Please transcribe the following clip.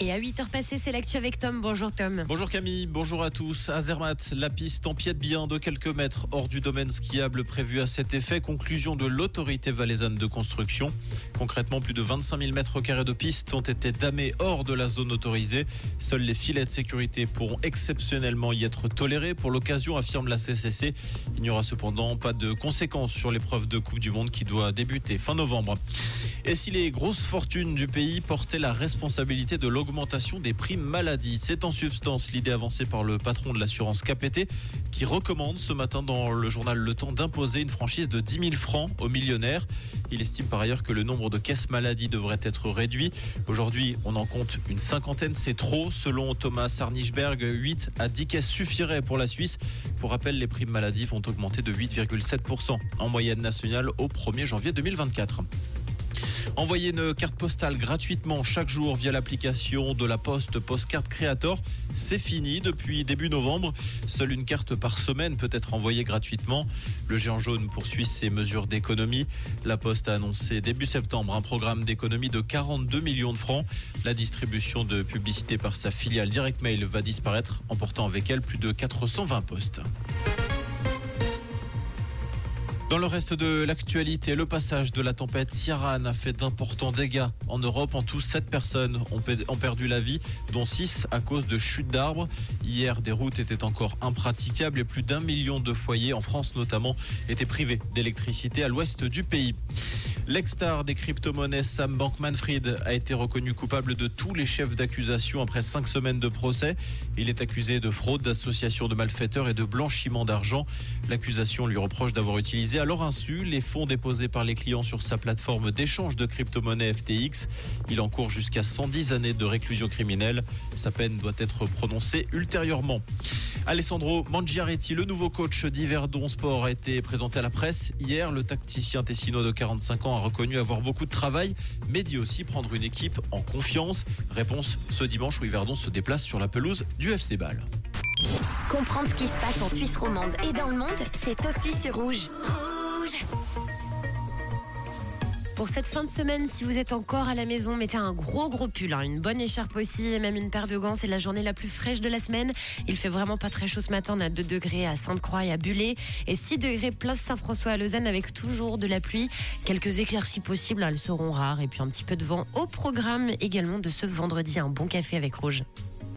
Et à 8h passées, c'est l'actu avec Tom. Bonjour Tom. Bonjour Camille, bonjour à tous. À Zermatt, la piste empiète bien de quelques mètres hors du domaine skiable prévu à cet effet. Conclusion de l'autorité valaisanne de construction. Concrètement, plus de 25 000 mètres carrés de pistes ont été damés hors de la zone autorisée. Seuls les filets de sécurité pourront exceptionnellement y être tolérés. Pour l'occasion, affirme la CCC. Il n'y aura cependant pas de conséquences sur l'épreuve de Coupe du Monde qui doit débuter fin novembre. Et si les grosses fortunes du pays portaient la responsabilité de l'augmentation des primes maladie C'est en substance l'idée avancée par le patron de l'assurance KPT qui recommande ce matin dans le journal Le Temps d'imposer une franchise de 10 000 francs aux millionnaires. Il estime par ailleurs que le nombre de caisses maladie devrait être réduit. Aujourd'hui, on en compte une cinquantaine, c'est trop. Selon Thomas Arnichberg, 8 à 10 caisses suffiraient pour la Suisse. Pour rappel, les primes maladie vont augmenter de 8,7% en moyenne nationale au 1er janvier 2024. Envoyez une carte postale gratuitement chaque jour via l'application de la Poste Postcard Creator. C'est fini depuis début novembre. Seule une carte par semaine peut être envoyée gratuitement. Le géant jaune poursuit ses mesures d'économie. La Poste a annoncé début septembre un programme d'économie de 42 millions de francs. La distribution de publicité par sa filiale Direct Mail va disparaître, emportant avec elle plus de 420 postes. Dans le reste de l'actualité, le passage de la tempête Ciaran a fait d'importants dégâts. En Europe, en tout, 7 personnes ont perdu la vie, dont 6 à cause de chutes d'arbres. Hier, des routes étaient encore impraticables et plus d'un million de foyers, en France notamment, étaient privés d'électricité à l'ouest du pays. L'ex-star des crypto-monnaies Sam Bankman-Fried a été reconnu coupable de tous les chefs d'accusation après cinq semaines de procès. Il est accusé de fraude, d'association de malfaiteurs et de blanchiment d'argent. L'accusation lui reproche d'avoir utilisé à leur insu les fonds déposés par les clients sur sa plateforme d'échange de crypto-monnaies FTX. Il encourt jusqu'à 110 années de réclusion criminelle. Sa peine doit être prononcée ultérieurement. Alessandro Mangiaretti, le nouveau coach d'Yverdon Sport, a été présenté à la presse. Hier, le tacticien tessino de 45 ans a reconnu avoir beaucoup de travail, mais dit aussi prendre une équipe en confiance. Réponse ce dimanche où Yverdon se déplace sur la pelouse du FC Bâle. Comprendre ce qui se passe en Suisse romande et dans le monde, c'est aussi sur Rouge. Pour cette fin de semaine, si vous êtes encore à la maison, mettez un gros gros pull, hein. une bonne écharpe aussi et même une paire de gants. C'est la journée la plus fraîche de la semaine. Il fait vraiment pas très chaud ce matin. On a 2 degrés à Sainte-Croix et à Bulé et 6 degrés place Saint-François à Lausanne avec toujours de la pluie. Quelques éclaircies possibles, elles seront rares et puis un petit peu de vent au programme également de ce vendredi. Un bon café avec Rouge.